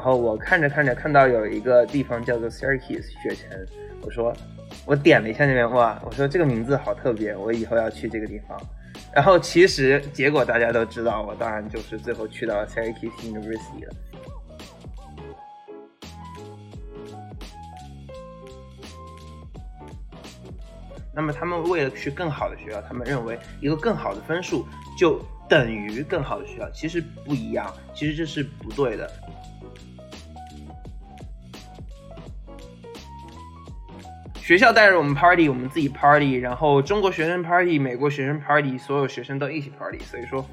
然后我看着看着看到有一个地方叫做 Syracuse 雪城，我说我点了一下那边，哇，我说这个名字好特别，我以后要去这个地方。然后其实结果大家都知道，我当然就是最后去到了 Syracuse University 了。那么他们为了去更好的学校，他们认为一个更好的分数就等于更好的学校，其实不一样，其实这是不对的。学校带着我们 party，我们自己 party，然后中国学生 party，美国学生 party，所有学生都一起 party，所以说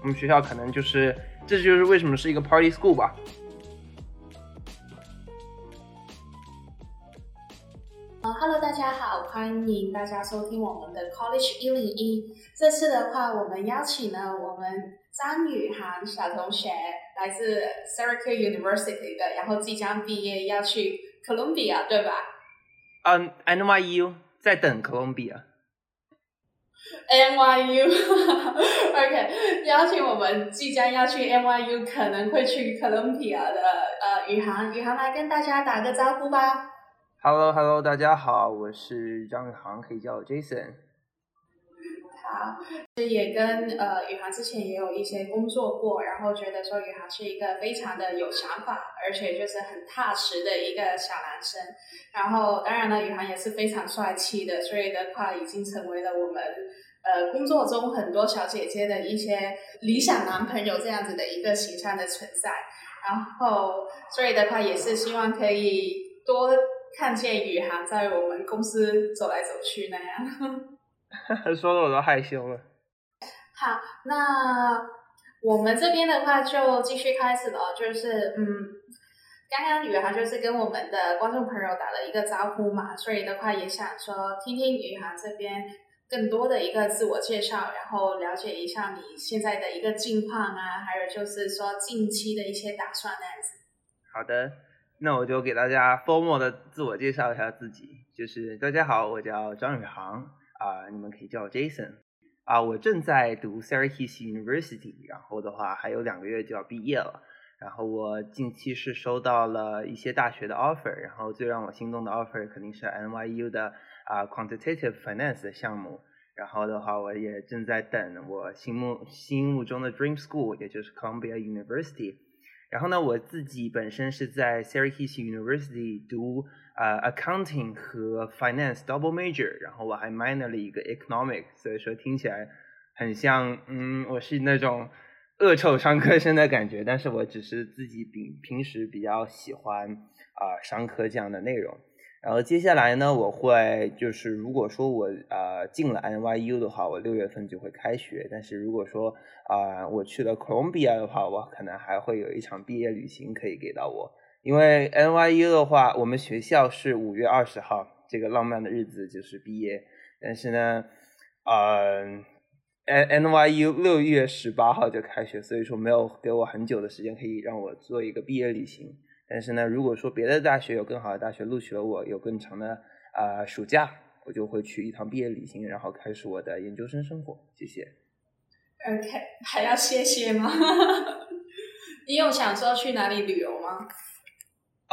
我们学校可能就是，这就是为什么是一个 party school 吧。Hello，大家好，欢迎大家收听我们的 College 一零一。这次的话，我们邀请了我们张雨涵小同学，来自 Syracuse University 的，然后即将毕业要去 Columbia，对吧？嗯，NYU 在等 Columbia。NYU，OK，邀请我们即将要去 NYU，可能会去 Columbia 的呃宇航，宇航来跟大家打个招呼吧。Hello，Hello，大家好，我是张宇航，可以叫我 Jason。好，也跟呃宇航之前也有一些工作过，然后觉得说宇航是一个非常的有想法，而且就是很踏实的一个小男生。然后当然了，宇航也是非常帅气的，所以的话已经成为了我们呃工作中很多小姐姐的一些理想男朋友这样子的一个形象的存在。然后所以的话也是希望可以多。看见宇航在我们公司走来走去那样，说的我都害羞了。好，那我们这边的话就继续开始了，就是嗯，刚刚宇航就是跟我们的观众朋友打了一个招呼嘛，所以的话也想说听听宇航这边更多的一个自我介绍，然后了解一下你现在的一个近况啊，还有就是说近期的一些打算那样子。好的。那我就给大家 formal 的自我介绍一下自己，就是大家好，我叫张宇航啊，你们可以叫我 Jason 啊，我正在读 Syracuse University，然后的话还有两个月就要毕业了，然后我近期是收到了一些大学的 offer，然后最让我心动的 offer 肯定是 NYU 的啊 Quantitative Finance 的项目，然后的话我也正在等我心目心目中的 Dream School，也就是 Columbia University。然后呢，我自己本身是在 Syracuse University 读呃 accounting 和 finance double major，然后我还 minor 了一个 economic，所以说听起来很像，嗯，我是那种恶臭商科生的感觉，但是我只是自己平平时比较喜欢啊商科这样的内容。然后接下来呢，我会就是如果说我呃进了 NYU 的话，我六月份就会开学。但是如果说啊我去了 Columbia 的话，我可能还会有一场毕业旅行可以给到我。因为 NYU 的话，我们学校是五月二十号这个浪漫的日子就是毕业，但是呢，呃 NYU 六月十八号就开学，所以说没有给我很久的时间可以让我做一个毕业旅行。但是呢，如果说别的大学有更好的大学录取了我，有更长的啊暑假，我就会去一趟毕业旅行，然后开始我的研究生生活。谢谢。OK，还要谢谢吗？你有想说去哪里旅游吗？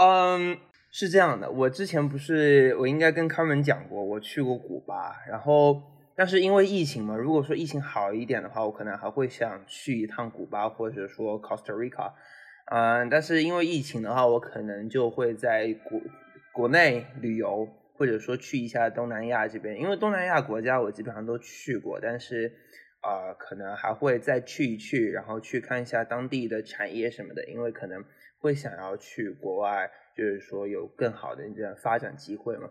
嗯，是这样的，我之前不是我应该跟康门讲过，我去过古巴，然后但是因为疫情嘛，如果说疫情好一点的话，我可能还会想去一趟古巴，或者说 Costa Rica。嗯，但是因为疫情的话，我可能就会在国国内旅游，或者说去一下东南亚这边。因为东南亚国家我基本上都去过，但是啊，可能还会再去一去，然后去看一下当地的产业什么的。因为可能会想要去国外，就是说有更好的这样发展机会嘛。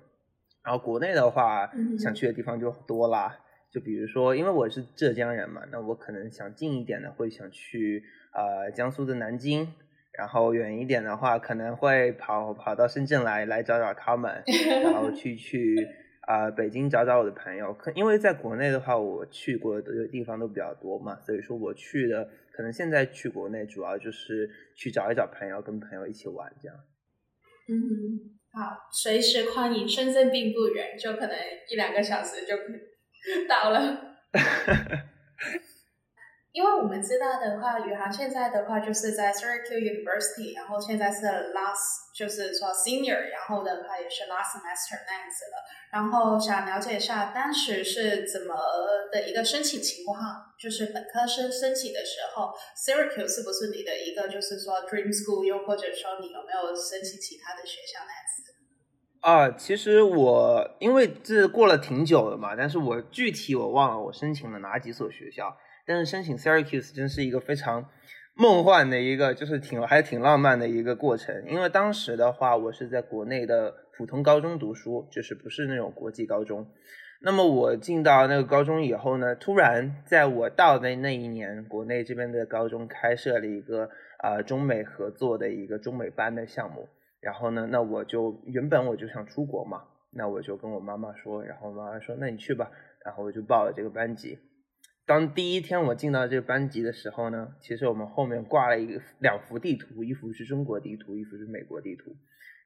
然后国内的话，想去的地方就多啦。就比如说，因为我是浙江人嘛，那我可能想近一点的会想去呃江苏的南京。然后远一点的话，可能会跑跑到深圳来来找找他们，然后去去啊北京找找我的朋友。可因为在国内的话，我去过的地方都比较多嘛，所以说我去的可能现在去国内主要就是去找一找朋友，跟朋友一起玩这样。嗯，好，随时欢迎。深圳并不远，就可能一两个小时就 到了。因为我们知道的话，宇航现在的话就是在 Syracuse University，然后现在是 last，就是说 senior，然后的话也是 last semester 那样子了。然后想了解一下当时是怎么的一个申请情况，就是本科生申请的时候，Syracuse 是不是你的一个就是说 dream school，又或者说你有没有申请其他的学校那样子？啊，其实我因为这过了挺久了嘛，但是我具体我忘了我申请了哪几所学校。但是申请 Syracuse 真是一个非常梦幻的一个，就是挺还挺浪漫的一个过程。因为当时的话，我是在国内的普通高中读书，就是不是那种国际高中。那么我进到那个高中以后呢，突然在我到的那一年，国内这边的高中开设了一个啊中美合作的一个中美班的项目。然后呢，那我就原本我就想出国嘛，那我就跟我妈妈说，然后妈妈说那你去吧，然后我就报了这个班级。当第一天我进到这个班级的时候呢，其实我们后面挂了一个两幅地图，一幅是中国地图，一幅是美国地图。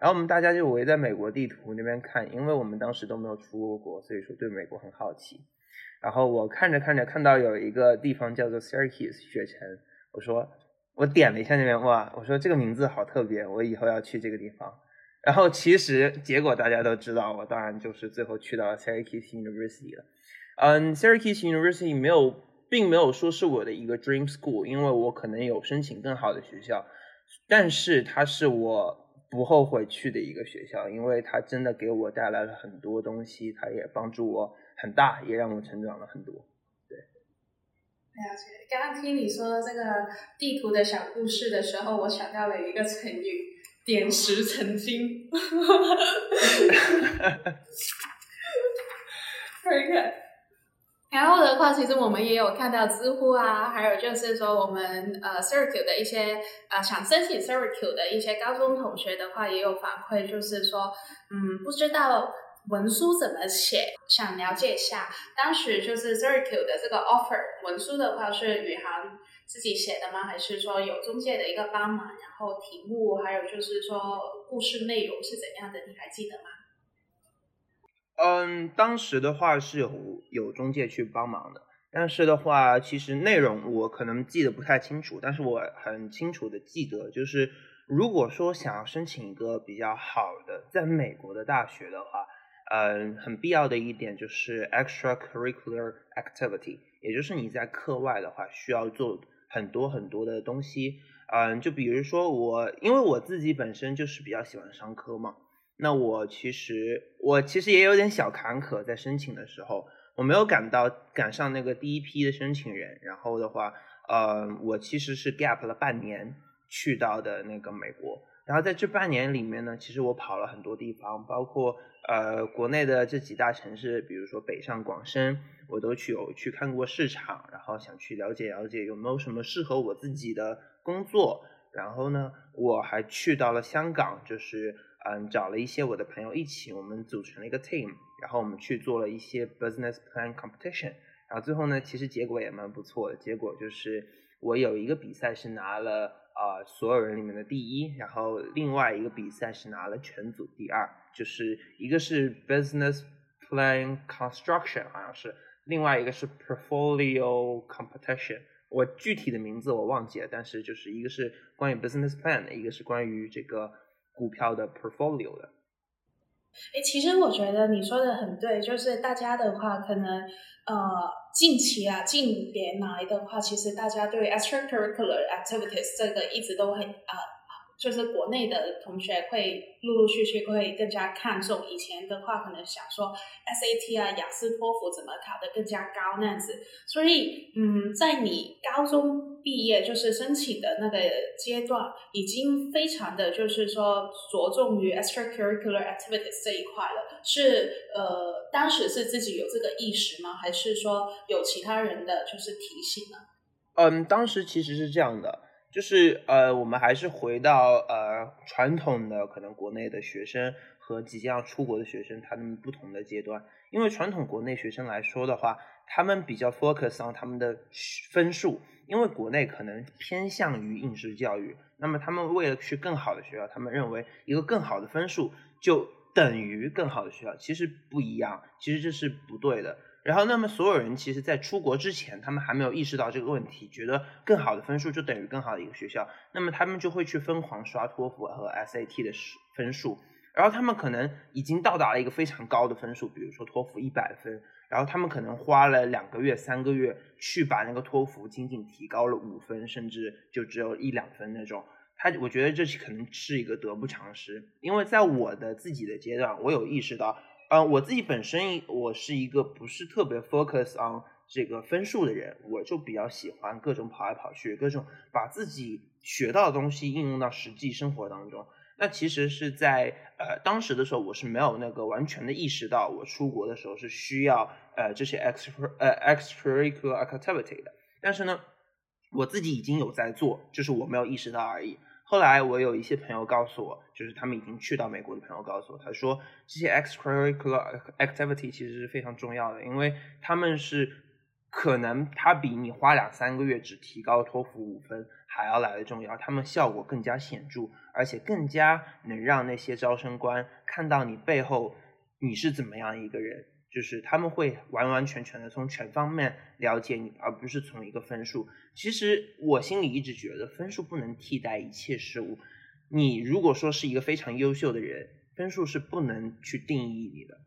然后我们大家就围在美国地图那边看，因为我们当时都没有出过国，所以说对美国很好奇。然后我看着看着，看到有一个地方叫做 Syracuse 雪城，我说我点了一下那边，哇，我说这个名字好特别，我以后要去这个地方。然后其实结果大家都知道，我当然就是最后去到了 Syracuse University 了。嗯，Syracuse University 没有，并没有说是我的一个 dream school，因为我可能有申请更好的学校，但是它是我不后悔去的一个学校，因为它真的给我带来了很多东西，它也帮助我很大，也让我成长了很多。对，了解。刚刚听你说这个地图的小故事的时候，我想到了一个成语“点石成金”。Very good。然后的话，其实我们也有看到知乎啊，还有就是说我们呃 Syracuse 的一些呃想申请 Syracuse 的一些高中同学的话，也有反馈，就是说嗯不知道文书怎么写，想了解一下。当时就是 Syracuse 的这个 offer 文书的话，是宇航自己写的吗？还是说有中介的一个帮忙？然后题目还有就是说故事内容是怎样的？你还记得吗？嗯，当时的话是有有中介去帮忙的，但是的话，其实内容我可能记得不太清楚，但是我很清楚的记得，就是如果说想要申请一个比较好的在美国的大学的话，嗯，很必要的一点就是 extracurricular activity，也就是你在课外的话需要做很多很多的东西，嗯，就比如说我，因为我自己本身就是比较喜欢上课嘛。那我其实我其实也有点小坎坷，在申请的时候，我没有赶到赶上那个第一批的申请人。然后的话，呃，我其实是 gap 了半年去到的那个美国。然后在这半年里面呢，其实我跑了很多地方，包括呃国内的这几大城市，比如说北上广深，我都去有去看过市场，然后想去了解了解有没有什么适合我自己的工作。然后呢，我还去到了香港，就是。嗯，找了一些我的朋友一起，我们组成了一个 team，然后我们去做了一些 business plan competition，然后最后呢，其实结果也蛮不错的。结果就是我有一个比赛是拿了啊所有人里面的第一，然后另外一个比赛是拿了全组第二，就是一个是 business plan construction，好像是，另外一个是 portfolio competition，我具体的名字我忘记了，但是就是一个是关于 business plan 的，一个是关于这个。股票的 portfolio 的，哎，其实我觉得你说的很对，就是大家的话，可能呃，近期啊，近年来的话，其实大家对 extracurricular activities 这个一直都很啊。就是国内的同学会陆陆续续会更加看重，以前的话可能想说 SAT 啊、雅思、托福怎么考得更加高那样子，所以嗯，在你高中毕业就是申请的那个阶段，已经非常的就是说着重于 extracurricular activities 这一块了。是呃，当时是自己有这个意识吗？还是说有其他人的就是提醒呢？嗯，当时其实是这样的。就是呃，我们还是回到呃传统的可能国内的学生和即将要出国的学生他们不同的阶段。因为传统国内学生来说的话，他们比较 focus on 他们的分数，因为国内可能偏向于应试教育。那么他们为了去更好的学校，他们认为一个更好的分数就等于更好的学校，其实不一样，其实这是不对的。然后，那么所有人其实，在出国之前，他们还没有意识到这个问题，觉得更好的分数就等于更好的一个学校，那么他们就会去疯狂刷托福和 SAT 的分数，然后他们可能已经到达了一个非常高的分数，比如说托福一百分，然后他们可能花了两个月、三个月去把那个托福仅仅提高了五分，甚至就只有一两分那种。他，我觉得这是可能是一个得不偿失，因为在我的自己的阶段，我有意识到。呃，我自己本身我是一个不是特别 focus on 这个分数的人，我就比较喜欢各种跑来跑去，各种把自己学到的东西应用到实际生活当中。那其实是在呃当时的时候，我是没有那个完全的意识到，我出国的时候是需要呃这些 extra 呃 extracurricular activity 的。但是呢，我自己已经有在做，就是我没有意识到而已。后来我有一些朋友告诉我，就是他们已经去到美国的朋友告诉我，他说这些 extracurricular activity 其实是非常重要的，因为他们是可能它比你花两三个月只提高托福五分还要来的重要，他们效果更加显著，而且更加能让那些招生官看到你背后你是怎么样一个人。就是他们会完完全全的从全方面了解你，而不是从一个分数。其实我心里一直觉得分数不能替代一切事物。你如果说是一个非常优秀的人，分数是不能去定义你的。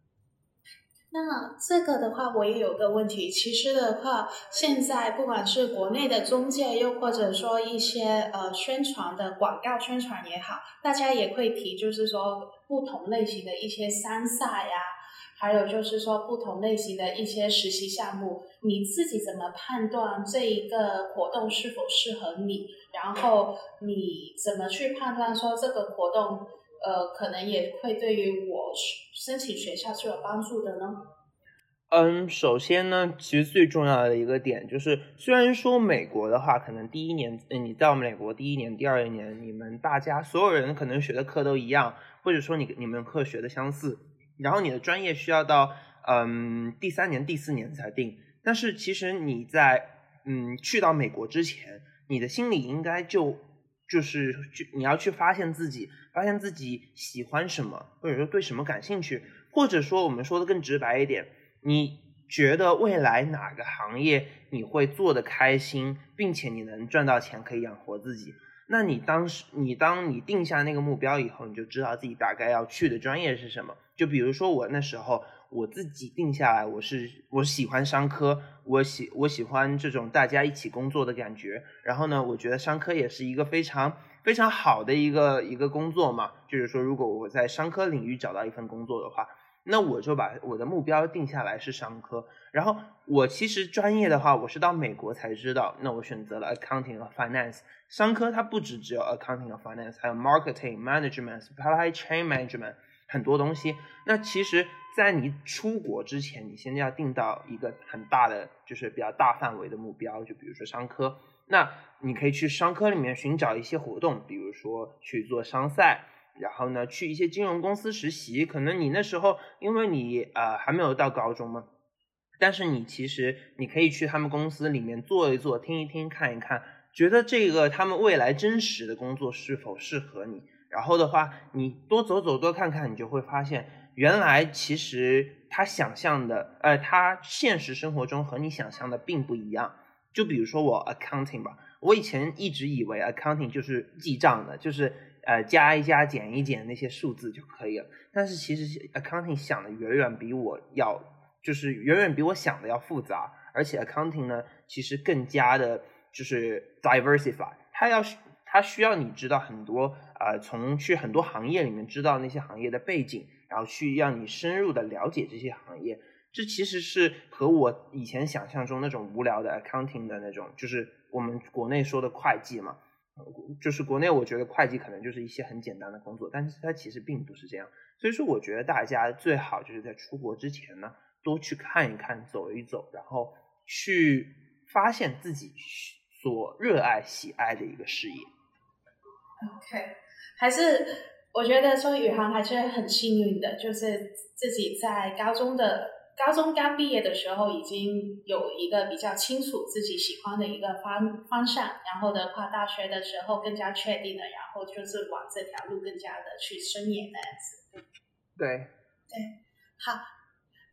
那这个的话，我也有个问题。其实的话，现在不管是国内的中介，又或者说一些呃宣传的广告宣传也好，大家也会提，就是说不同类型的一些商赛呀。还有就是说，不同类型的一些实习项目，你自己怎么判断这一个活动是否适合你？然后你怎么去判断说这个活动，呃，可能也会对于我申请学校是有帮助的呢？嗯，首先呢，其实最重要的一个点就是，虽然说美国的话，可能第一年，嗯你到美国第一年、第二年，你们大家所有人可能学的课都一样，或者说你你们课学的相似。然后你的专业需要到嗯第三年第四年才定，但是其实你在嗯去到美国之前，你的心里应该就就是就你要去发现自己，发现自己喜欢什么，或者说对什么感兴趣，或者说我们说的更直白一点，你觉得未来哪个行业你会做的开心，并且你能赚到钱可以养活自己。那你当时，你当你定下那个目标以后，你就知道自己大概要去的专业是什么。就比如说我那时候，我自己定下来，我是我喜欢商科，我喜我喜欢这种大家一起工作的感觉。然后呢，我觉得商科也是一个非常非常好的一个一个工作嘛。就是说，如果我在商科领域找到一份工作的话。那我就把我的目标定下来是商科，然后我其实专业的话，我是到美国才知道。那我选择了 accounting 和 finance。商科它不止只有 accounting 和 finance，还有 marketing、management、supply chain management 很多东西。那其实，在你出国之前，你现在要定到一个很大的，就是比较大范围的目标，就比如说商科。那你可以去商科里面寻找一些活动，比如说去做商赛。然后呢，去一些金融公司实习，可能你那时候因为你呃还没有到高中嘛，但是你其实你可以去他们公司里面坐一坐，听一听，看一看，觉得这个他们未来真实的工作是否适合你。然后的话，你多走走，多看看，你就会发现，原来其实他想象的，呃，他现实生活中和你想象的并不一样。就比如说我 accounting 吧，我以前一直以为 accounting 就是记账的，就是。呃，加一加，减一减那些数字就可以了。但是其实 accounting 想的远远比我要，就是远远比我想的要复杂。而且 accounting 呢，其实更加的就是 diversify，它要它需要你知道很多，呃，从去很多行业里面知道那些行业的背景，然后去让你深入的了解这些行业。这其实是和我以前想象中那种无聊的 accounting 的那种，就是我们国内说的会计嘛。就是国内，我觉得会计可能就是一些很简单的工作，但是它其实并不是这样。所以说，我觉得大家最好就是在出国之前呢，多去看一看，走一走，然后去发现自己所热爱、喜爱的一个事业。OK，还是我觉得说宇航还是很幸运的，就是自己在高中的。高中刚毕业的时候，已经有一个比较清楚自己喜欢的一个方方向，然后的话，大学的时候更加确定了，然后就是往这条路更加的去深研那样子。对。对，好。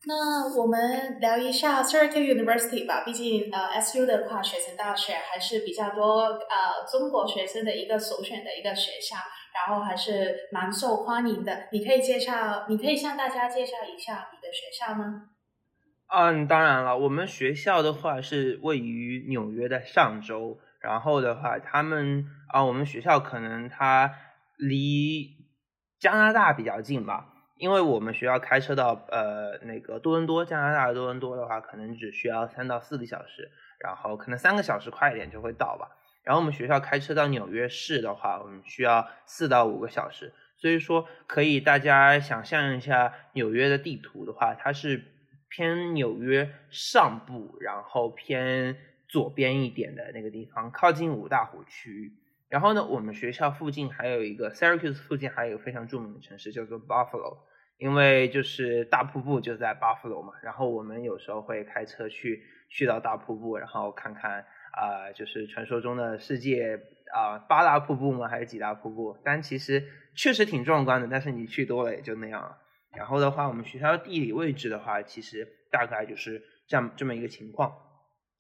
那我们聊一下 Syracuse University 吧，毕竟呃 SU 的跨学生大学还是比较多呃中国学生的一个首选的一个学校，然后还是蛮受欢迎的。你可以介绍，你可以向大家介绍一下你的学校吗？嗯，当然了，我们学校的话是位于纽约的上周，然后的话，他们啊，我们学校可能它离加拿大比较近吧。因为我们学校开车到呃那个多伦多，加拿大的多伦多的话，可能只需要三到四个小时，然后可能三个小时快一点就会到吧。然后我们学校开车到纽约市的话，我们需要四到五个小时。所以说，可以大家想象一下纽约的地图的话，它是偏纽约上部，然后偏左边一点的那个地方，靠近五大湖区域。然后呢，我们学校附近还有一个 Syracuse 附近还有一个非常著名的城市叫做 Buffalo。因为就是大瀑布就在 Buffalo 嘛，然后我们有时候会开车去去到大瀑布，然后看看啊，就是传说中的世界啊八大瀑布吗？还是几大瀑布？但其实确实挺壮观的，但是你去多了也就那样了。然后的话，我们学校地理位置的话，其实大概就是这样这么一个情况。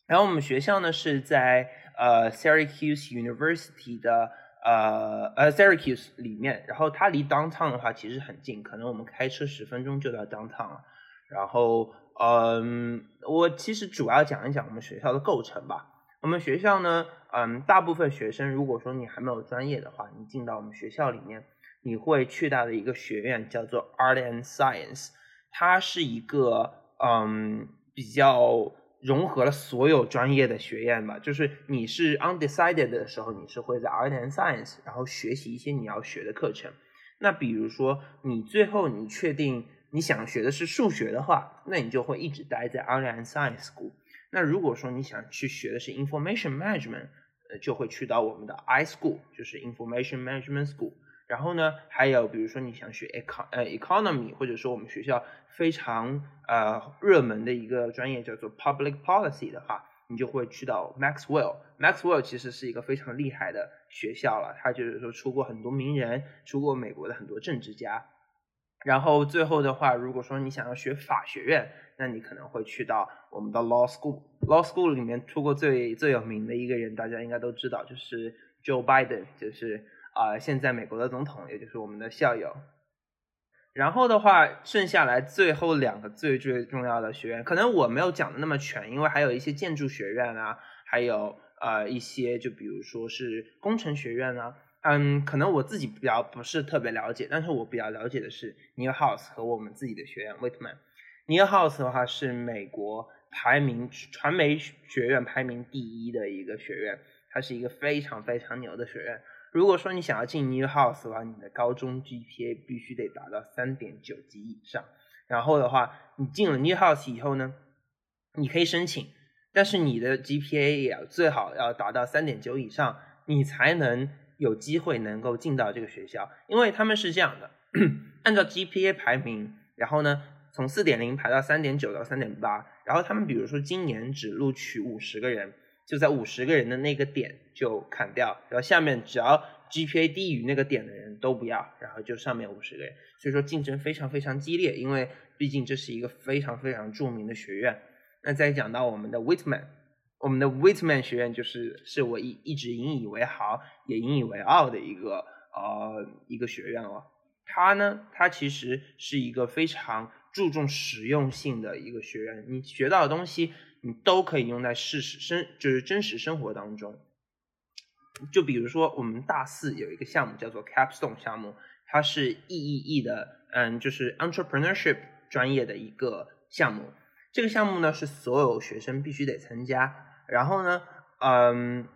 然后我们学校呢是在呃 Syracuse University 的。呃呃，Syracuse 里面，然后它离 downtown 的话其实很近，可能我们开车十分钟就到 downtown 了。然后，嗯，我其实主要讲一讲我们学校的构成吧。我们学校呢，嗯，大部分学生如果说你还没有专业的话，你进到我们学校里面，你会去到的一个学院叫做 Art and Science，它是一个嗯比较。融合了所有专业的学院吧，就是你是 undecided 的时候，你是会在 art and science，然后学习一些你要学的课程。那比如说你最后你确定你想学的是数学的话，那你就会一直待在 art and science school。那如果说你想去学的是 information management，呃，就会去到我们的 I school，就是 information management school。然后呢，还有比如说你想学 econ 呃 economy，或者说我们学校非常呃热门的一个专业叫做 public policy 的话，你就会去到 Maxwell。Maxwell 其实是一个非常厉害的学校了，它就是说出过很多名人，出过美国的很多政治家。然后最后的话，如果说你想要学法学院，那你可能会去到我们的 law school。law school 里面出过最最有名的一个人，大家应该都知道，就是 Joe Biden，就是。啊，现在美国的总统，也就是我们的校友。然后的话，剩下来最后两个最最重要的学院，可能我没有讲的那么全，因为还有一些建筑学院啊，还有呃一些就比如说是工程学院啊，嗯，可能我自己比较不是特别了解，但是我比较了解的是 Newhouse 和我们自己的学院 Whitman。Newhouse 的话是美国排名传媒学院排名第一的一个学院，它是一个非常非常牛的学院。如果说你想要进 Newhouse 的话，你的高中 GPA 必须得达到三点九级以上。然后的话，你进了 Newhouse 以后呢，你可以申请，但是你的 GPA 也要最好要达到三点九以上，你才能有机会能够进到这个学校。因为他们是这样的，按照 GPA 排名，然后呢，从四点零排到三点九到三点八，然后他们比如说今年只录取五十个人。就在五十个人的那个点就砍掉，然后下面只要 GPA 低于那个点的人都不要，然后就上面五十个人，所以说竞争非常非常激烈，因为毕竟这是一个非常非常著名的学院。那再讲到我们的 Whitman，我们的 Whitman 学院就是是我一一直引以为豪也引以为傲的一个呃一个学院了。它呢，它其实是一个非常注重实用性的一个学院，你学到的东西。你都可以用在事实生，就是真实生活当中。就比如说，我们大四有一个项目叫做 Capstone 项目，它是 EEE 的，嗯，就是 Entrepreneurship 专业的一个项目。这个项目呢是所有学生必须得参加。然后呢，嗯，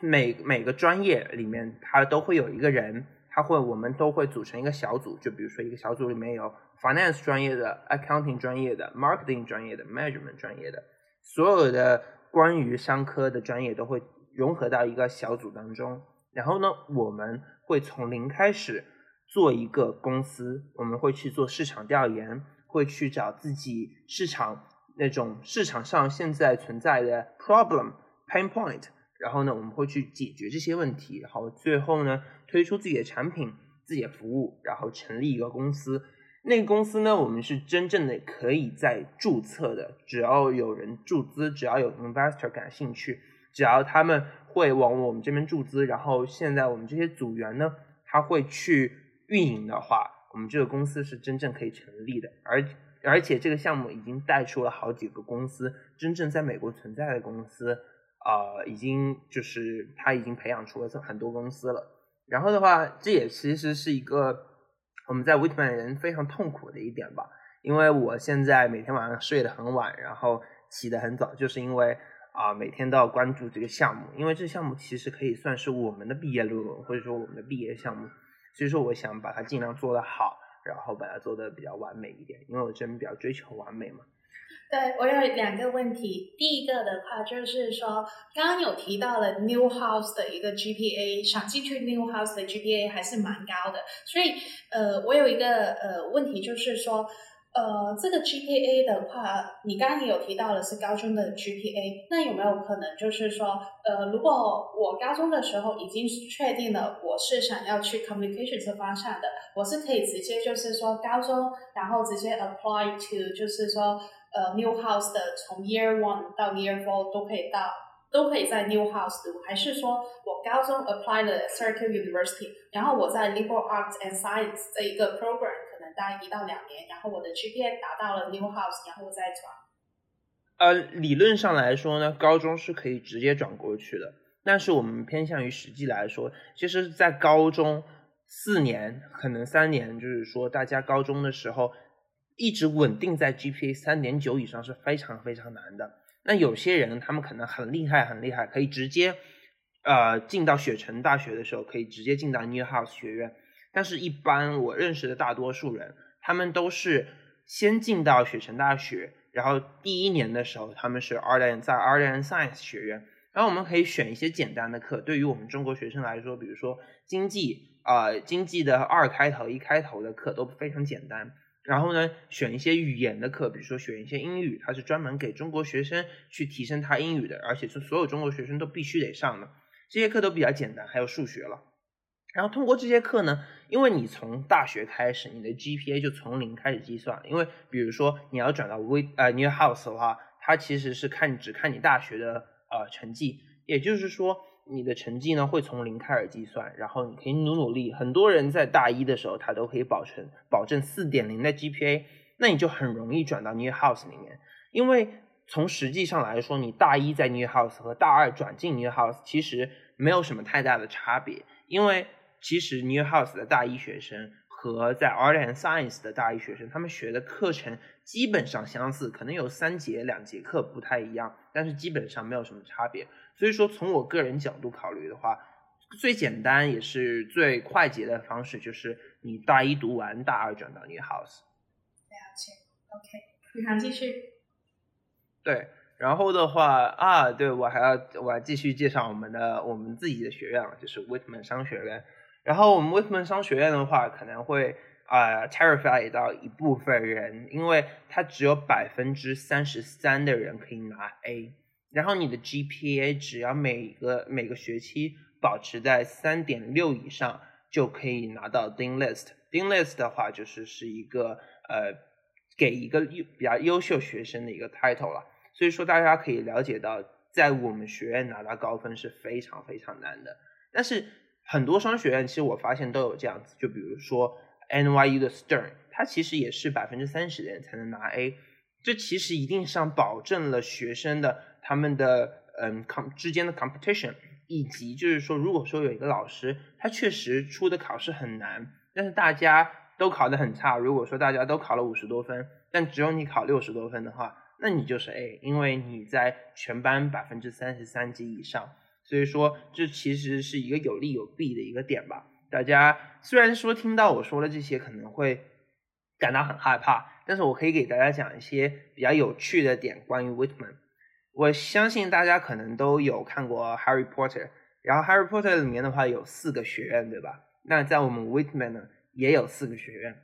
每每个专业里面它都会有一个人，他会我们都会组成一个小组。就比如说一个小组里面有 Finance 专业的、Accounting 专业的、Marketing 专业的、Management 专业的。所有的关于商科的专业都会融合到一个小组当中，然后呢，我们会从零开始做一个公司，我们会去做市场调研，会去找自己市场那种市场上现在存在的 problem pain point，然后呢，我们会去解决这些问题，然后最后呢，推出自己的产品、自己的服务，然后成立一个公司。那个公司呢，我们是真正的可以在注册的，只要有人注资，只要有 investor 感兴趣，只要他们会往我们这边注资，然后现在我们这些组员呢，他会去运营的话，我们这个公司是真正可以成立的，而而且这个项目已经带出了好几个公司，真正在美国存在的公司，呃，已经就是他已经培养出了很多公司了。然后的话，这也其实是一个。我们在 Whitman 人非常痛苦的一点吧，因为我现在每天晚上睡得很晚，然后起得很早，就是因为啊每天都要关注这个项目，因为这项目其实可以算是我们的毕业论文或者说我们的毕业项目，所以说我想把它尽量做得好，然后把它做得比较完美一点，因为我这边比较追求完美嘛。对我有两个问题，第一个的话就是说，刚刚有提到了 New House 的一个 GPA，想进去 New House 的 GPA 还是蛮高的，所以呃，我有一个呃问题就是说，呃，这个 GPA 的话，你刚刚也有提到了是高中的 GPA，那有没有可能就是说，呃，如果我高中的时候已经确定了我是想要去 Communication 这方向的，我是可以直接就是说高中，然后直接 apply to 就是说。呃，New House 的从 Year One 到 Year Four 都可以到，都可以在 New House 读，还是说我高中 apply 了 Circle University，然后我在 Liberal Arts and Science 这一个 program 可能待一到两年，然后我的 GPA 达到了 New House，然后再转。呃，理论上来说呢，高中是可以直接转过去的，但是我们偏向于实际来说，其实，在高中四年，可能三年，就是说大家高中的时候。一直稳定在 GPA 三点九以上是非常非常难的。那有些人他们可能很厉害很厉害，可以直接呃进到雪城大学的时候可以直接进到 New House 学院。但是，一般我认识的大多数人，他们都是先进到雪城大学，然后第一年的时候他们是 Art and 在 Art and Science 学院，然后我们可以选一些简单的课。对于我们中国学生来说，比如说经济啊，经济的二开头一开头的课都非常简单。然后呢，选一些语言的课，比如说选一些英语，它是专门给中国学生去提升他英语的，而且是所有中国学生都必须得上的。这些课都比较简单，还有数学了。然后通过这些课呢，因为你从大学开始，你的 GPA 就从零开始计算。因为比如说你要转到 We 呃 New House 的话，它其实是看只看你大学的呃成绩，也就是说。你的成绩呢会从零开始计算，然后你可以努努力。很多人在大一的时候，他都可以保证保证四点零的 GPA，那你就很容易转到 New House 里面。因为从实际上来说，你大一在 New House 和大二转进 New House 其实没有什么太大的差别。因为其实 New House 的大一学生和在 Art and Science 的大一学生，他们学的课程基本上相似，可能有三节两节课不太一样，但是基本上没有什么差别。所以说，从我个人角度考虑的话，最简单也是最快捷的方式，就是你大一读完，大二转到 New House。了解，OK，宇航继续。对，然后的话啊，对我还要我要继续介绍我们的我们自己的学院了，就是 Whitman 商学院。然后我们 Whitman 商学院的话，可能会啊 terrify 到一部分人，因为它只有百分之三十三的人可以拿 A。然后你的 GPA 只要每个每个学期保持在三点六以上，就可以拿到 Dean List。Dean List 的话，就是是一个呃，给一个优比较优秀学生的一个 title 了。所以说大家可以了解到，在我们学院拿到高分是非常非常难的。但是很多商学院其实我发现都有这样子，就比如说 NYU 的 Stern，它其实也是百分之三十的人才能拿 A。这其实一定上保证了学生的。他们的嗯，com 之间的 competition，以及就是说，如果说有一个老师，他确实出的考试很难，但是大家都考得很差。如果说大家都考了五十多分，但只有你考六十多分的话，那你就是 A，因为你在全班百分之三十三级以上。所以说，这其实是一个有利有弊的一个点吧。大家虽然说听到我说的这些可能会感到很害怕，但是我可以给大家讲一些比较有趣的点，关于 Whitman。我相信大家可能都有看过《Harry Potter》，然后《Harry Potter》里面的话有四个学院，对吧？那在我们 Whitman 呢也有四个学院。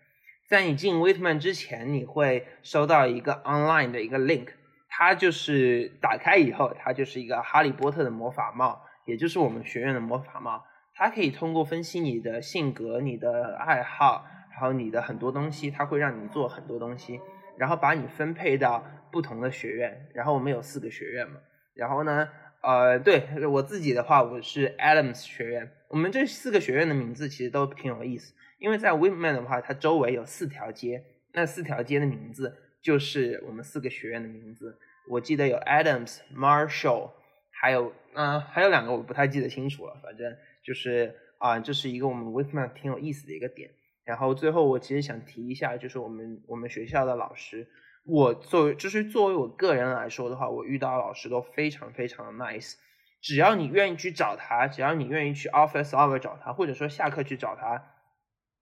在你进 Whitman 之前，你会收到一个 online 的一个 link，它就是打开以后，它就是一个哈利波特的魔法帽，也就是我们学院的魔法帽。它可以通过分析你的性格、你的爱好，然后你的很多东西，它会让你做很多东西，然后把你分配到不同的学院。然后我们有四个学院嘛，然后呢，呃，对我自己的话，我是 Adams 学院。我们这四个学院的名字其实都挺有意思，因为在 Whitman 的话，它周围有四条街，那四条街的名字就是我们四个学院的名字。我记得有 Adams、Marshall，还有嗯，还有两个我不太记得清楚了，反正就是啊，这是一个我们 Whitman 挺有意思的一个点。然后最后我其实想提一下，就是我们我们学校的老师，我作为就是作为我个人来说的话，我遇到的老师都非常非常的 nice。只要你愿意去找他，只要你愿意去 office hour 找他，或者说下课去找他，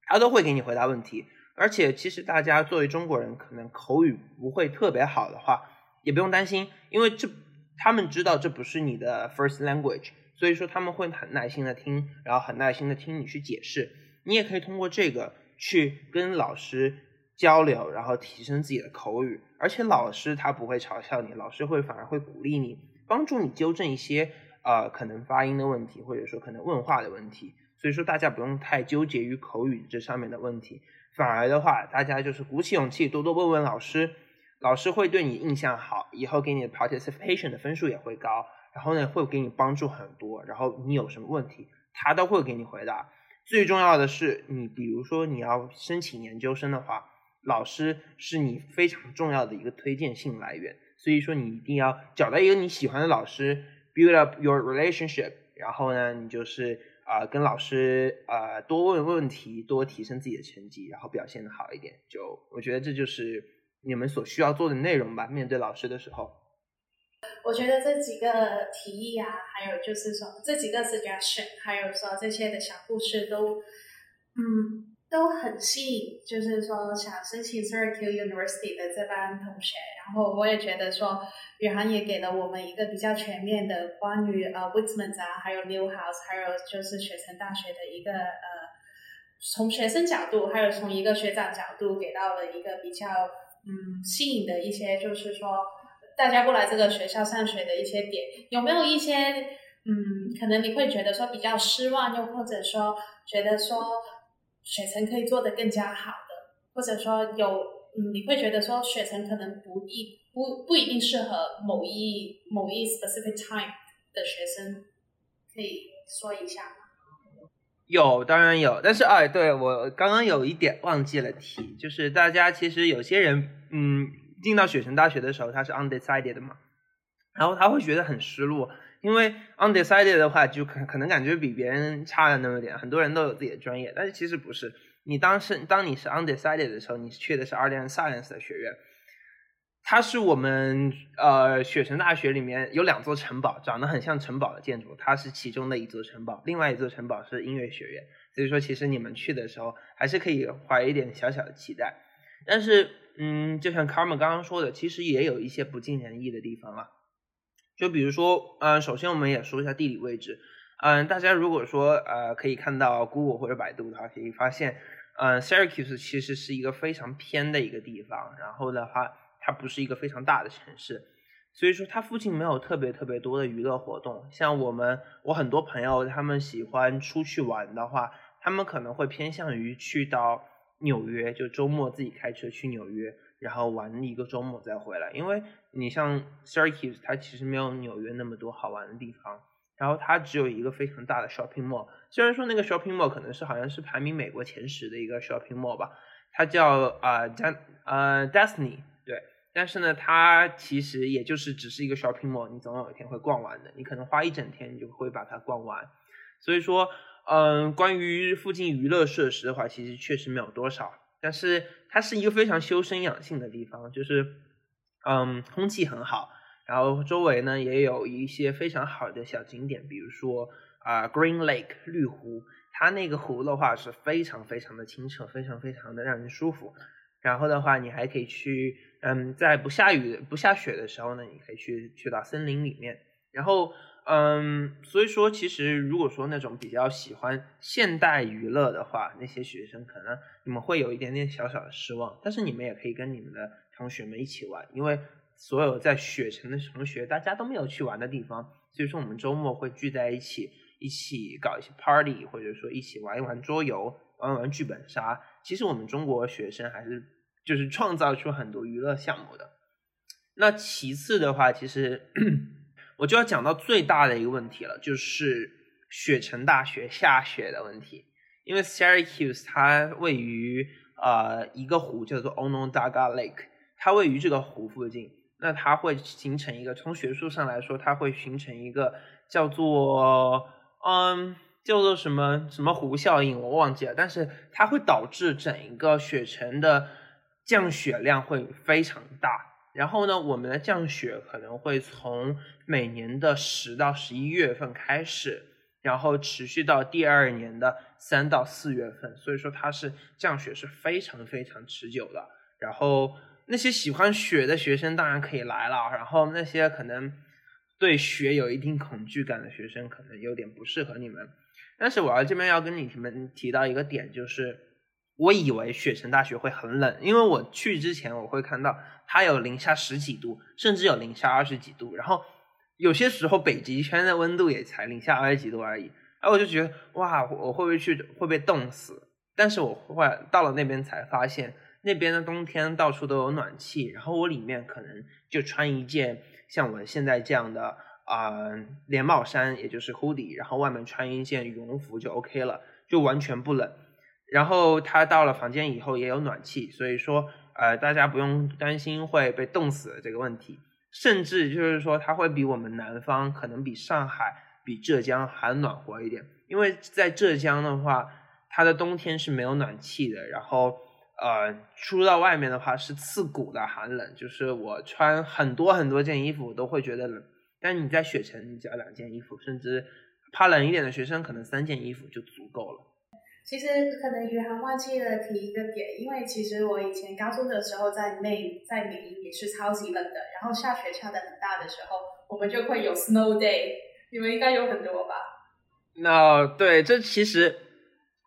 他都会给你回答问题。而且其实大家作为中国人，可能口语不会特别好的话，也不用担心，因为这他们知道这不是你的 first language，所以说他们会很耐心的听，然后很耐心的听你去解释。你也可以通过这个去跟老师交流，然后提升自己的口语。而且老师他不会嘲笑你，老师会反而会鼓励你，帮助你纠正一些。呃，可能发音的问题，或者说可能问话的问题，所以说大家不用太纠结于口语这上面的问题，反而的话，大家就是鼓起勇气，多多问问老师，老师会对你印象好，以后给你的 participation 的分数也会高，然后呢，会给你帮助很多，然后你有什么问题，他都会给你回答。最重要的是，你比如说你要申请研究生的话，老师是你非常重要的一个推荐信来源，所以说你一定要找到一个你喜欢的老师。Build up your relationship，然后呢，你就是啊，跟老师啊多问问题，多提升自己的成绩，然后表现的好一点。就我觉得这就是你们所需要做的内容吧。面对老师的时候，我觉得这几个提议啊，还有就是说这几个 suggestion，还有说这些的小故事都，嗯。都很吸引，就是说想申请 Syracuse University 的这班同学，然后我也觉得说，宇航也给了我们一个比较全面的关于呃 Whitman 啊，还有 Newhouse，还有就是雪城大学的一个呃，从学生角度，还有从一个学长角度，给到了一个比较嗯吸引的一些，就是说大家过来这个学校上学的一些点，有没有一些嗯，可能你会觉得说比较失望，又或者说觉得说。雪城可以做得更加好的，或者说有，嗯，你会觉得说雪城可能不一不不一定适合某一某一 specific time 的学生，可以说一下吗？有，当然有，但是哎，对我刚刚有一点忘记了提，就是大家其实有些人，嗯，进到雪城大学的时候他是 undecided 的嘛，然后他会觉得很失落。因为 undecided 的话，就可可能感觉比别人差了那么点。很多人都有自己的专业，但是其实不是。你当时当你是 undecided 的时候，你去的是 art and science 的学院，它是我们呃雪城大学里面有两座城堡，长得很像城堡的建筑，它是其中的一座城堡。另外一座城堡是音乐学院，所以说其实你们去的时候还是可以怀一点小小的期待。但是，嗯，就像 Carmen 刚刚说的，其实也有一些不尽人意的地方啊。就比如说，嗯，首先我们也说一下地理位置，嗯，大家如果说呃可以看到 Google 或者百度的话，可以发现，嗯，Syracuse 其实是一个非常偏的一个地方，然后的话，它不是一个非常大的城市，所以说它附近没有特别特别多的娱乐活动。像我们，我很多朋友他们喜欢出去玩的话，他们可能会偏向于去到纽约，就周末自己开车去纽约。然后玩一个周末再回来，因为你像 Syracuse，它其实没有纽约那么多好玩的地方，然后它只有一个非常大的 shopping mall。虽然说那个 shopping mall 可能是好像是排名美国前十的一个 shopping mall 吧，它叫啊加呃 Destiny，对，但是呢，它其实也就是只是一个 shopping mall，你总有一天会逛完的，你可能花一整天你就会把它逛完。所以说，嗯，关于附近娱乐设施的话，其实确实没有多少。但是它是一个非常修身养性的地方，就是，嗯，空气很好，然后周围呢也有一些非常好的小景点，比如说啊，Green Lake 绿湖，它那个湖的话是非常非常的清澈，非常非常的让人舒服。然后的话，你还可以去，嗯，在不下雨、不下雪的时候呢，你可以去去到森林里面，然后。嗯，所以说，其实如果说那种比较喜欢现代娱乐的话，那些学生可能你们会有一点点小小的失望。但是你们也可以跟你们的同学们一起玩，因为所有在雪城的同学，大家都没有去玩的地方，所以说我们周末会聚在一起，一起搞一些 party，或者说一起玩一玩桌游，玩一玩剧本杀。其实我们中国学生还是就是创造出很多娱乐项目的。那其次的话，其实我就要讲到最大的一个问题了，就是雪城大学下雪的问题。因为 Syracuse 它位于呃一个湖叫做 Onondaga Lake，它位于这个湖附近，那它会形成一个从学术上来说，它会形成一个叫做嗯叫做什么什么湖效应，我忘记了，但是它会导致整一个雪城的降雪量会非常大。然后呢，我们的降雪可能会从每年的十到十一月份开始，然后持续到第二年的三到四月份。所以说它是降雪是非常非常持久的。然后那些喜欢雪的学生当然可以来了，然后那些可能对雪有一定恐惧感的学生可能有点不适合你们。但是我要这边要跟你们提到一个点，就是。我以为雪城大学会很冷，因为我去之前我会看到它有零下十几度，甚至有零下二十几度，然后有些时候北极圈的温度也才零下二十几度而已，哎，我就觉得哇，我会不会去会被冻死？但是我会到了那边才发现，那边的冬天到处都有暖气，然后我里面可能就穿一件像我现在这样的啊连帽衫，也就是 hoodie，然后外面穿一件羽绒服就 OK 了，就完全不冷。然后他到了房间以后也有暖气，所以说呃大家不用担心会被冻死的这个问题，甚至就是说它会比我们南方可能比上海、比浙江还暖和一点，因为在浙江的话，它的冬天是没有暖气的，然后呃出到外面的话是刺骨的寒冷，就是我穿很多很多件衣服我都会觉得冷，但你在雪城你只要两件衣服，甚至怕冷一点的学生可能三件衣服就足够了。其实可能余杭忘记了提一个点，因为其实我以前高中的时候在内在美英也是超级冷的，然后下雪下的很大的时候，我们就会有 snow day，你们应该有很多吧？那对，这其实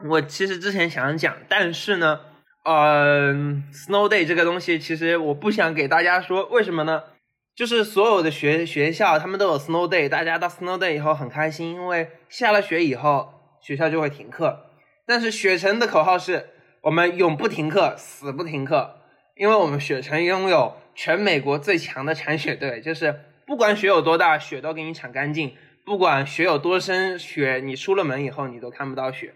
我其实之前想讲，但是呢，嗯，snow day 这个东西其实我不想给大家说，为什么呢？就是所有的学学校他们都有 snow day，大家到 snow day 以后很开心，因为下了雪以后学校就会停课。但是雪城的口号是我们永不停课，死不停课，因为我们雪城拥有全美国最强的铲雪队，就是不管雪有多大，雪都给你铲干净；不管雪有多深，雪你出了门以后你都看不到雪。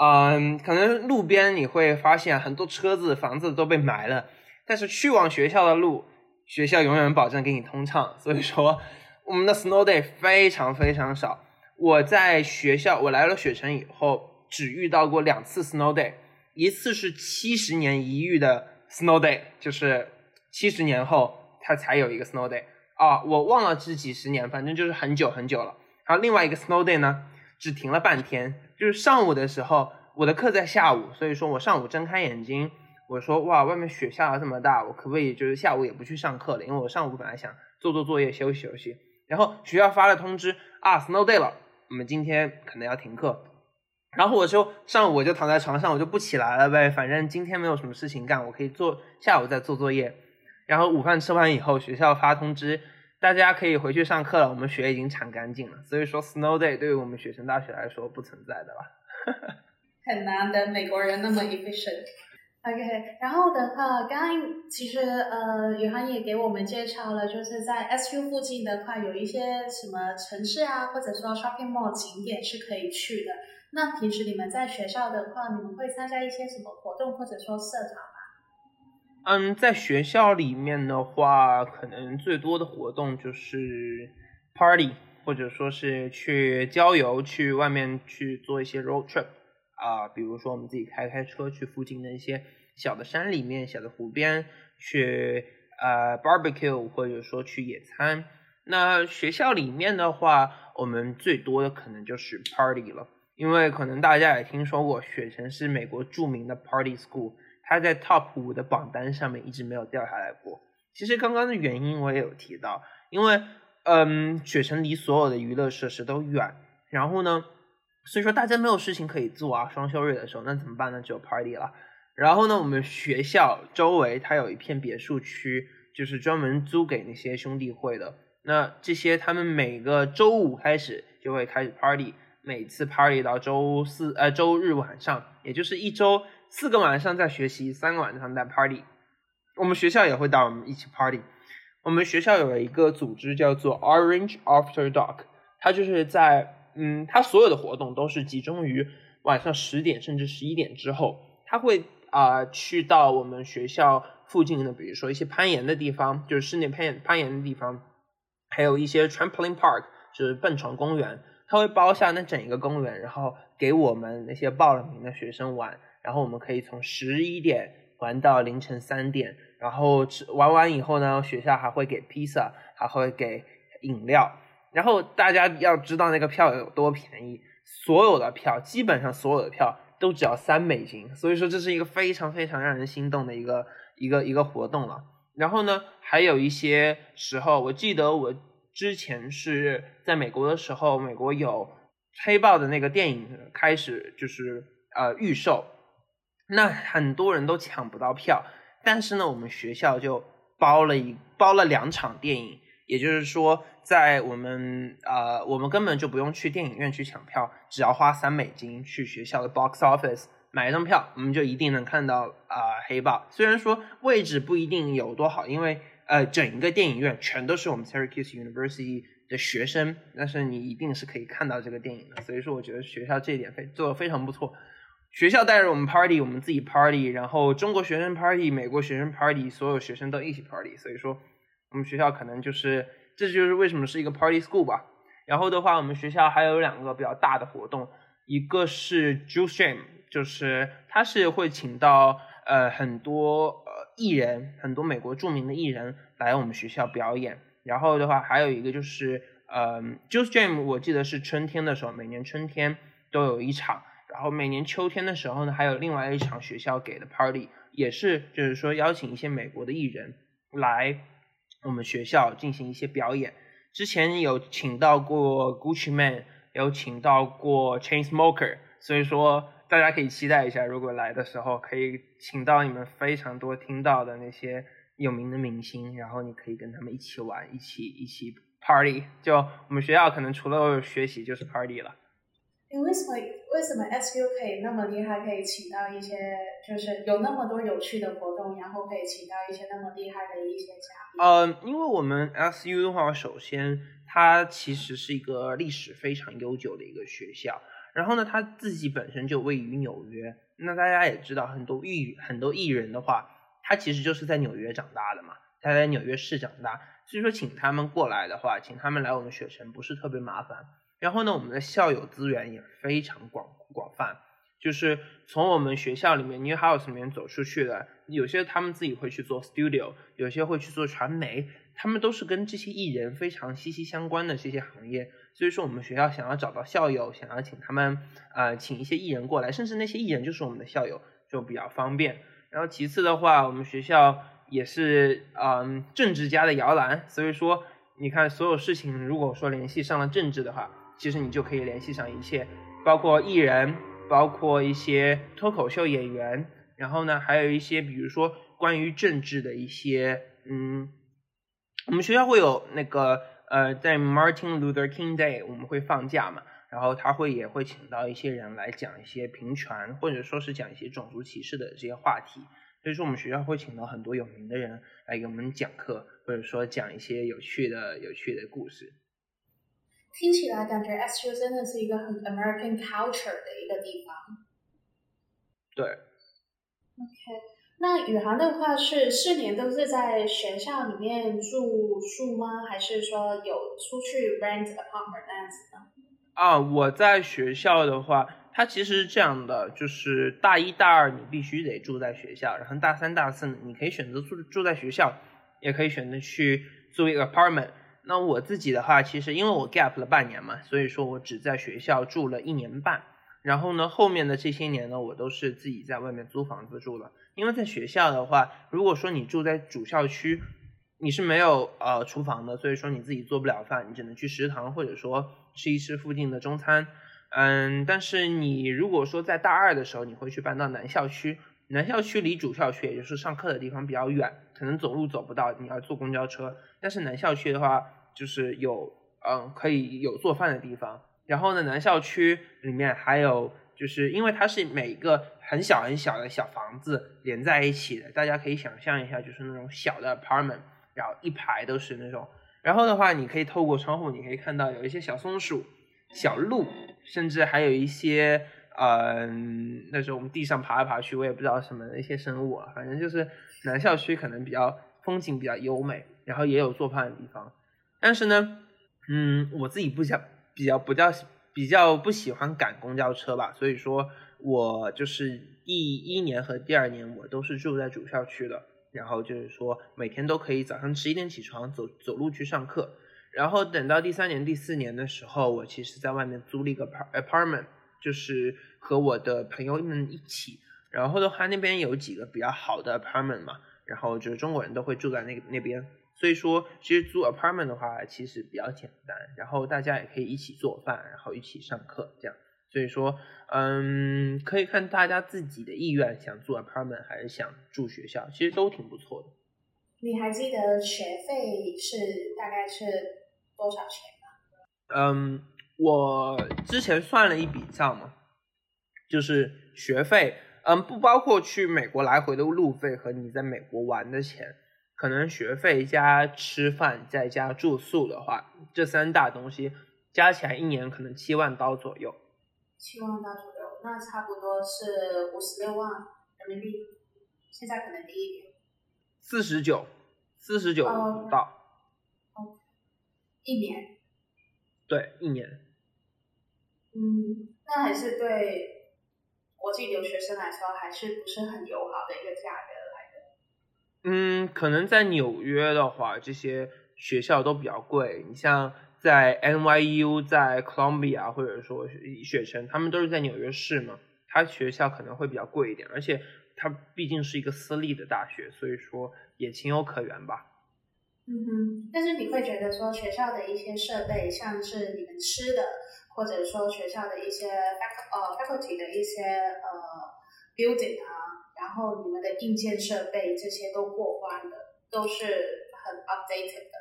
嗯，可能路边你会发现很多车子、房子都被埋了，但是去往学校的路，学校永远保证给你通畅。所以说，我们的 snow day 非常非常少。我在学校，我来了雪城以后。只遇到过两次 snow day，一次是七十年一遇的 snow day，就是七十年后它才有一个 snow day 啊，我忘了是几十年，反正就是很久很久了。然后另外一个 snow day 呢，只停了半天，就是上午的时候，我的课在下午，所以说我上午睁开眼睛，我说哇，外面雪下的这么大，我可不可以就是下午也不去上课了？因为我上午本来想做做作业休息休息，然后学校发了通知啊，snow day 了，我们今天可能要停课。然后我就上午我就躺在床上，我就不起来了呗，反正今天没有什么事情干，我可以做下午再做作业。然后午饭吃完以后，学校发通知，大家可以回去上课了，我们雪已经铲干净了。所以说，snow day 对于我们雪城大学来说不存在的了。很难得美国人那么 efficient。OK，然后的话，刚刚其实呃，宇航也给我们介绍了，就是在 SU 附近的话，有一些什么城市啊，或者说 shopping mall 景点是可以去的。那平时你们在学校的话，你们会参加一些什么活动或者说社团吗？嗯，在学校里面的话，可能最多的活动就是 party，或者说是去郊游，去外面去做一些 road trip 啊，比如说我们自己开开车去附近的一些小的山里面、小的湖边去呃 barbecue，或者说去野餐。那学校里面的话，我们最多的可能就是 party 了。因为可能大家也听说过，雪城是美国著名的 Party School，它在 Top 五的榜单上面一直没有掉下来过。其实刚刚的原因我也有提到，因为嗯，雪城离所有的娱乐设施都远，然后呢，所以说大家没有事情可以做啊。双休日的时候，那怎么办呢？只有 Party 了。然后呢，我们学校周围它有一片别墅区，就是专门租给那些兄弟会的。那这些他们每个周五开始就会开始 Party。每次 party 到周四呃周日晚上，也就是一周四个晚上在学习，三个晚上在 party。我们学校也会带我们一起 party。我们学校有一个组织叫做 Orange After Dark，它就是在嗯，它所有的活动都是集中于晚上十点甚至十一点之后。它会啊去到我们学校附近的，比如说一些攀岩的地方，就是室内攀攀岩的地方，还有一些 trampoline park，就是蹦床公园。他会包下那整一个公园，然后给我们那些报了名的学生玩，然后我们可以从十一点玩到凌晨三点，然后吃玩完以后呢，学校还会给披萨，还会给饮料，然后大家要知道那个票有多便宜，所有的票基本上所有的票都只要三美金，所以说这是一个非常非常让人心动的一个一个一个活动了。然后呢，还有一些时候，我记得我。之前是在美国的时候，美国有黑豹的那个电影开始就是呃预售，那很多人都抢不到票，但是呢，我们学校就包了一包了两场电影，也就是说，在我们呃我们根本就不用去电影院去抢票，只要花三美金去学校的 box office 买一张票，我们就一定能看到啊黑豹。虽然说位置不一定有多好，因为。呃，整一个电影院全都是我们 Syracuse University 的学生，但是你一定是可以看到这个电影的。所以说，我觉得学校这一点非做的非常不错。学校带着我们 party，我们自己 party，然后中国学生 party，美国学生 party，所有学生都一起 party。所以说，我们学校可能就是，这就是为什么是一个 party school 吧。然后的话，我们学校还有两个比较大的活动，一个是 Juice Jam，就是他是会请到呃很多。艺人很多，美国著名的艺人来我们学校表演。然后的话，还有一个就是，呃，Juice Jam，我记得是春天的时候，每年春天都有一场。然后每年秋天的时候呢，还有另外一场学校给的 party，也是就是说邀请一些美国的艺人来我们学校进行一些表演。之前有请到过 Gucci Man，有请到过 Chainsmoker，所以说。大家可以期待一下，如果来的时候可以请到你们非常多听到的那些有名的明星，然后你可以跟他们一起玩，一起一起 party。就我们学校可能除了学习就是 party 了。你为什么为什么 SU 可以那么厉害，可以请到一些就是有那么多有趣的活动，然后可以请到一些那么厉害的一些嘉宾？呃，因为我们 SU 的话，首先它其实是一个历史非常悠久的一个学校。然后呢，他自己本身就位于纽约。那大家也知道，很多艺很多艺人的话，他其实就是在纽约长大的嘛，他在纽约市长大。所以说，请他们过来的话，请他们来我们雪城不是特别麻烦。然后呢，我们的校友资源也非常广广泛，就是从我们学校里面 New House 里面走出去的，有些他们自己会去做 studio，有些会去做传媒，他们都是跟这些艺人非常息息相关的这些行业。所以说，我们学校想要找到校友，想要请他们，呃，请一些艺人过来，甚至那些艺人就是我们的校友，就比较方便。然后其次的话，我们学校也是，嗯，政治家的摇篮。所以说，你看所有事情，如果说联系上了政治的话，其实你就可以联系上一切，包括艺人，包括一些脱口秀演员，然后呢，还有一些比如说关于政治的一些，嗯，我们学校会有那个。呃，在 Martin Luther King Day 我们会放假嘛，然后他会也会请到一些人来讲一些平权，或者说是讲一些种族歧视的这些话题。所以说我们学校会请到很多有名的人来给我们讲课，或者说讲一些有趣的、有趣的故事。听起来感觉 SU 真的是一个很 American culture 的一个地方。对。OK。那宇航的话是四年都是在学校里面住宿吗？还是说有出去 rent apartment 那样子呢？啊，我在学校的话，它其实是这样的，就是大一大二你必须得住在学校，然后大三大四你可以选择住住在学校，也可以选择去租一个 apartment。那我自己的话，其实因为我 gap 了半年嘛，所以说我只在学校住了一年半。然后呢，后面的这些年呢，我都是自己在外面租房子住了。因为在学校的话，如果说你住在主校区，你是没有呃厨房的，所以说你自己做不了饭，你只能去食堂或者说吃一吃附近的中餐。嗯，但是你如果说在大二的时候，你会去搬到南校区，南校区离主校区也就是上课的地方比较远，可能走路走不到，你要坐公交车。但是南校区的话，就是有嗯可以有做饭的地方。然后呢，南校区里面还有，就是因为它是每一个很小很小的小房子连在一起的，大家可以想象一下，就是那种小的 apartment，然后一排都是那种。然后的话，你可以透过窗户，你可以看到有一些小松鼠、小鹿，甚至还有一些嗯那种地上爬来爬去，我也不知道什么的一些生物啊。反正就是南校区可能比较风景比较优美，然后也有做饭的地方。但是呢，嗯，我自己不想比较不叫比较不喜欢赶公交车吧，所以说我就是第一年和第二年我都是住在主校区的，然后就是说每天都可以早上十一点起床走走路去上课，然后等到第三年第四年的时候，我其实在外面租了一个 apartment，就是和我的朋友们一起，然后的话那边有几个比较好的 apartment 嘛，然后就是中国人都会住在那那边。所以说，其实租 apartment 的话，其实比较简单，然后大家也可以一起做饭，然后一起上课，这样。所以说，嗯，可以看大家自己的意愿，想住 apartment 还是想住学校，其实都挺不错的。你还记得学费是大概是多少钱吗？嗯，我之前算了一笔账嘛，就是学费，嗯，不包括去美国来回的路费和你在美国玩的钱。可能学费加吃饭再加住宿的话，这三大东西加起来一年可能七万刀左右。七万刀左右，那差不多是五十六万人民币。现在可能低一点。四十九，四十九刀。哦，一年。对，一年。嗯，那还是对国际留学生来说，还是不是很友好的一个价格。嗯，可能在纽约的话，这些学校都比较贵。你像在 NYU、在 Columbia 或者说雪城，他们都是在纽约市嘛，它学校可能会比较贵一点。而且它毕竟是一个私立的大学，所以说也情有可原吧。嗯哼，但是你会觉得说学校的一些设备，像是你们吃的，或者说学校的一些 fac 呃 faculty 的一些呃 building 啊。然后你们的硬件设备这些都过关的，都是很 updated 的。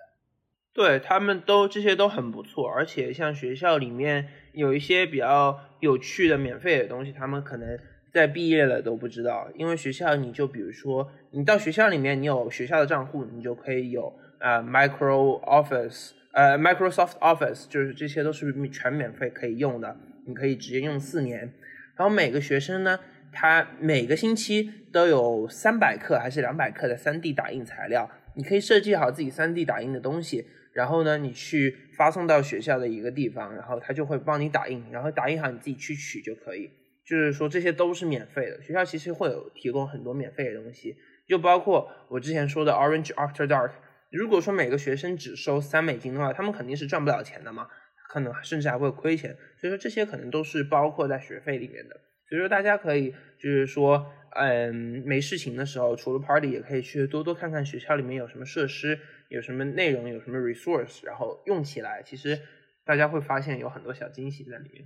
对他们都这些都很不错，而且像学校里面有一些比较有趣的免费的东西，他们可能在毕业了都不知道。因为学校你就比如说，你到学校里面，你有学校的账户，你就可以有呃 Micro Office，呃 Microsoft Office，就是这些都是全免费可以用的，你可以直接用四年。然后每个学生呢。它每个星期都有三百克还是两百克的 3D 打印材料，你可以设计好自己 3D 打印的东西，然后呢，你去发送到学校的一个地方，然后他就会帮你打印，然后打印好你自己去取就可以。就是说这些都是免费的，学校其实会有提供很多免费的东西，就包括我之前说的 Orange After Dark。如果说每个学生只收三美金的话，他们肯定是赚不了钱的嘛，可能甚至还会亏钱。所以说这些可能都是包括在学费里面的。所以说，大家可以就是说，嗯，没事情的时候，除了 party，也可以去多多看看学校里面有什么设施，有什么内容，有什么 resource，然后用起来，其实大家会发现有很多小惊喜在里面。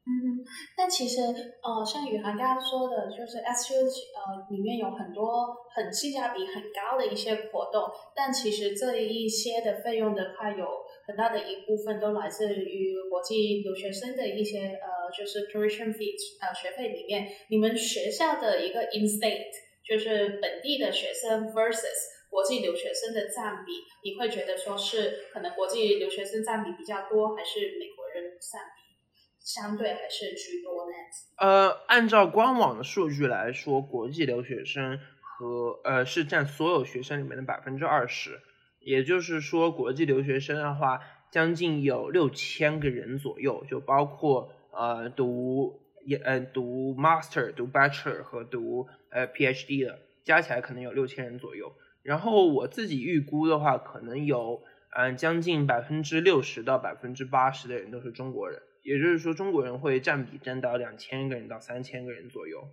嗯，但其实，呃，像宇涵刚刚说的，就是 SU 呃里面有很多很性价比很高的一些活动，但其实这一些的费用的话，有很大的一部分都来自于国际留学生的一些呃，就是 tuition fees 呃学费里面，你们学校的一个 in state 就是本地的学生 versus 国际留学生的占比，你会觉得说是可能国际留学生占比比较多，还是美国人占比？相对还是居多呢。呃，按照官网的数据来说，国际留学生和呃是占所有学生里面的百分之二十，也就是说，国际留学生的话，将近有六千个人左右，就包括呃读也呃读 master、读 bachelor 和读呃 PhD 的，加起来可能有六千人左右。然后我自己预估的话，可能有嗯将近百分之六十到百分之八十的人都是中国人。也就是说，中国人会占比占到两千个人到三千个人左右。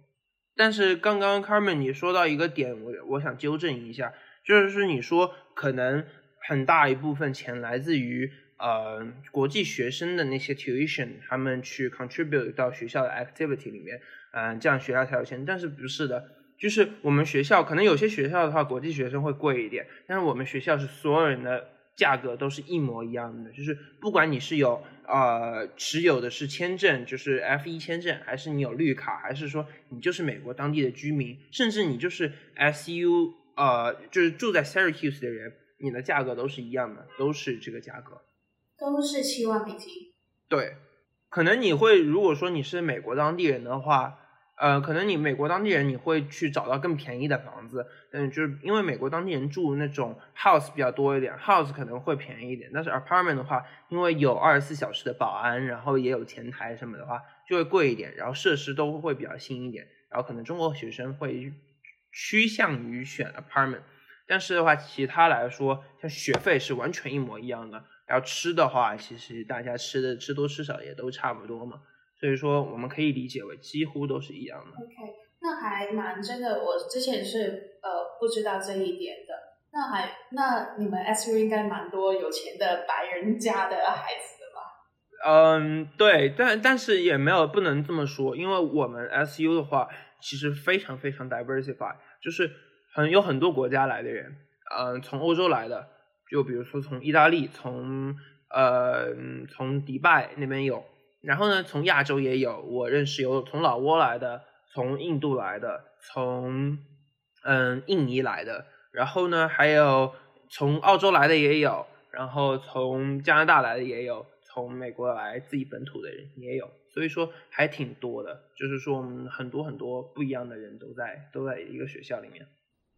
但是刚刚 Carmen 你说到一个点，我我想纠正一下，就是你说可能很大一部分钱来自于呃国际学生的那些 tuition，他们去 contribute 到学校的 activity 里面，嗯，这样学校才有钱。但是不是的，就是我们学校可能有些学校的话，国际学生会贵一点，但是我们学校是所有人的价格都是一模一样的，就是不管你是有呃持有的是签证，就是 F 一签证，还是你有绿卡，还是说你就是美国当地的居民，甚至你就是 SU 呃就是住在 Syracuse 的人，你的价格都是一样的，都是这个价格，都是七万美金。对，可能你会如果说你是美国当地人的话。呃，可能你美国当地人你会去找到更便宜的房子，嗯，就是因为美国当地人住那种 house 比较多一点，house 可能会便宜一点，但是 apartment 的话，因为有二十四小时的保安，然后也有前台什么的话，就会贵一点，然后设施都会比较新一点，然后可能中国学生会趋向于选 apartment，但是的话，其他来说，像学费是完全一模一样的，然后吃的话，其实大家吃的吃多吃少也都差不多嘛。所以说，我们可以理解为几乎都是一样的。OK，那还蛮真的。我之前是呃不知道这一点的。那还那你们 SU 应该蛮多有钱的白人家的孩子的吧？嗯，对，但但是也没有不能这么说，因为我们 SU 的话其实非常非常 diversify，就是很有很多国家来的人，嗯，从欧洲来的，就比如说从意大利，从呃从迪拜那边有。然后呢，从亚洲也有，我认识有从老挝来的，从印度来的，从嗯印尼来的，然后呢还有从澳洲来的也有，然后从加拿大来的也有，从美国来自己本土的人也有，所以说还挺多的，就是说我们很多很多不一样的人都在都在一个学校里面。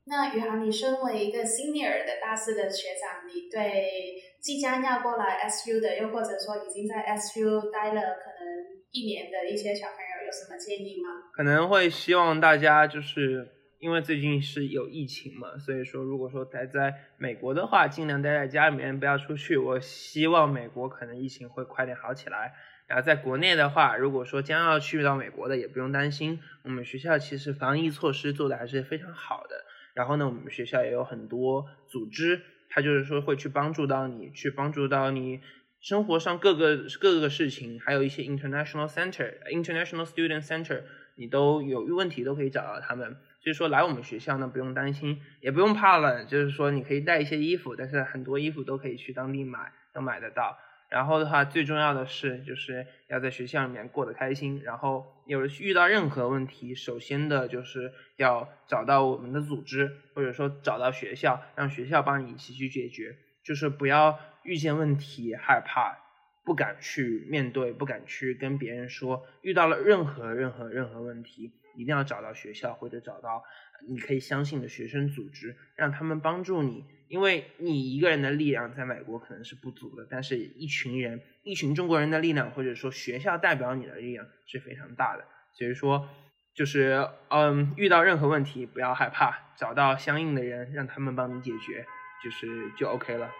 那宇航，你身为一个 senior 的大四的学长，你对即将要过来 SU 的，又或者说已经在 SU 待了可能一年的一些小朋友，有什么建议吗？可能会希望大家就是因为最近是有疫情嘛，所以说如果说待在美国的话，尽量待在家里面，不要出去。我希望美国可能疫情会快点好起来。然后在国内的话，如果说将要去到美国的，也不用担心，我们学校其实防疫措施做的还是非常好的。然后呢，我们学校也有很多组织，它就是说会去帮助到你，去帮助到你生活上各个各个事情，还有一些 international center、international student center，你都有问题都可以找到他们。所以说来我们学校呢，不用担心，也不用怕冷，就是说你可以带一些衣服，但是很多衣服都可以去当地买，能买得到。然后的话，最重要的是就是要在学校里面过得开心。然后有遇到任何问题，首先的就是要找到我们的组织，或者说找到学校，让学校帮你一起去解决。就是不要遇见问题害怕，不敢去面对，不敢去跟别人说。遇到了任何任何任何问题，一定要找到学校或者找到你可以相信的学生组织，让他们帮助你。因为你一个人的力量在美国可能是不足的，但是一群人、一群中国人的力量，或者说学校代表你的力量是非常大的。所以说，就是嗯，遇到任何问题不要害怕，找到相应的人，让他们帮你解决，就是就 OK 了。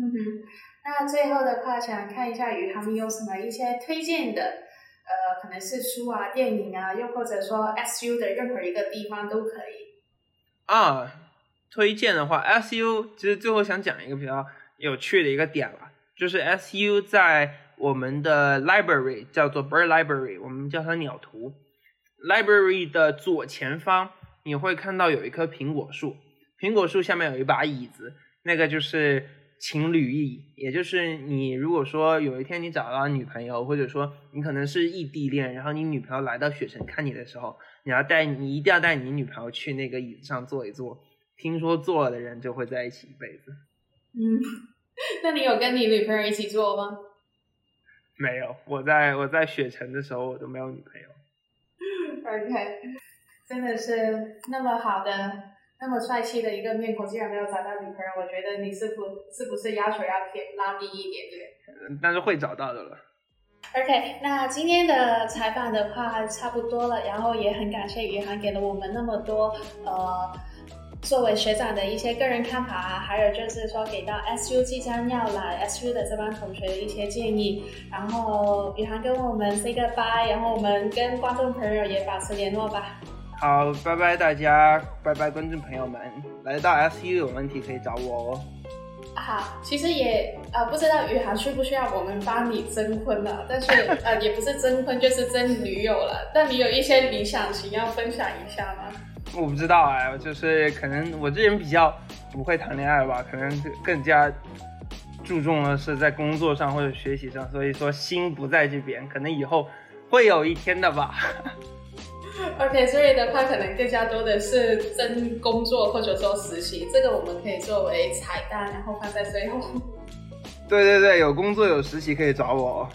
嗯哼，那最后的话，想看一下宇航有什么一些推荐的，呃，可能是书啊、电影啊，又或者说 SU 的任何一个地方都可以。啊。推荐的话，SU 其实最后想讲一个比较有趣的一个点了，就是 SU 在我们的 library 叫做 bird library，我们叫它鸟图。library 的左前方你会看到有一棵苹果树，苹果树下面有一把椅子，那个就是情侣椅，也就是你如果说有一天你找到女朋友，或者说你可能是异地恋，然后你女朋友来到雪城看你的时候，你要带你一定要带你女朋友去那个椅子上坐一坐。听说坐了的人就会在一起一辈子。嗯，那你有跟你女朋友一起坐吗？没有，我在我在雪城的时候我都没有女朋友。OK，真的是那么好的、那么帅气的一个面孔，竟然没有找到女朋友，我觉得你是不是不是要求要偏拉低一点点？但是会找到的了。OK，那今天的采访的话差不多了，然后也很感谢宇涵给了我们那么多呃。作为学长的一些个人看法啊，还有就是说给到 SU 即将要来 SU 的这帮同学的一些建议，然后宇航跟我们 say goodbye，然后我们跟观众朋友也保持联络吧。好，拜拜大家，拜拜观众朋友们，来到 SU 有问题可以找我哦。好，其实也呃不知道宇航需不需要我们帮你征婚了，但是呃也不是征婚就是征女友了，但你有一些理想型要分享一下吗？我不知道哎，就是可能我这人比较不会谈恋爱吧，可能更加注重的是在工作上或者学习上，所以说心不在这边，可能以后会有一天的吧。OK，所以的话，可能更加多的是真工作或者说实习，这个我们可以作为彩蛋，然后放在最后。对对对，有工作有实习可以找我。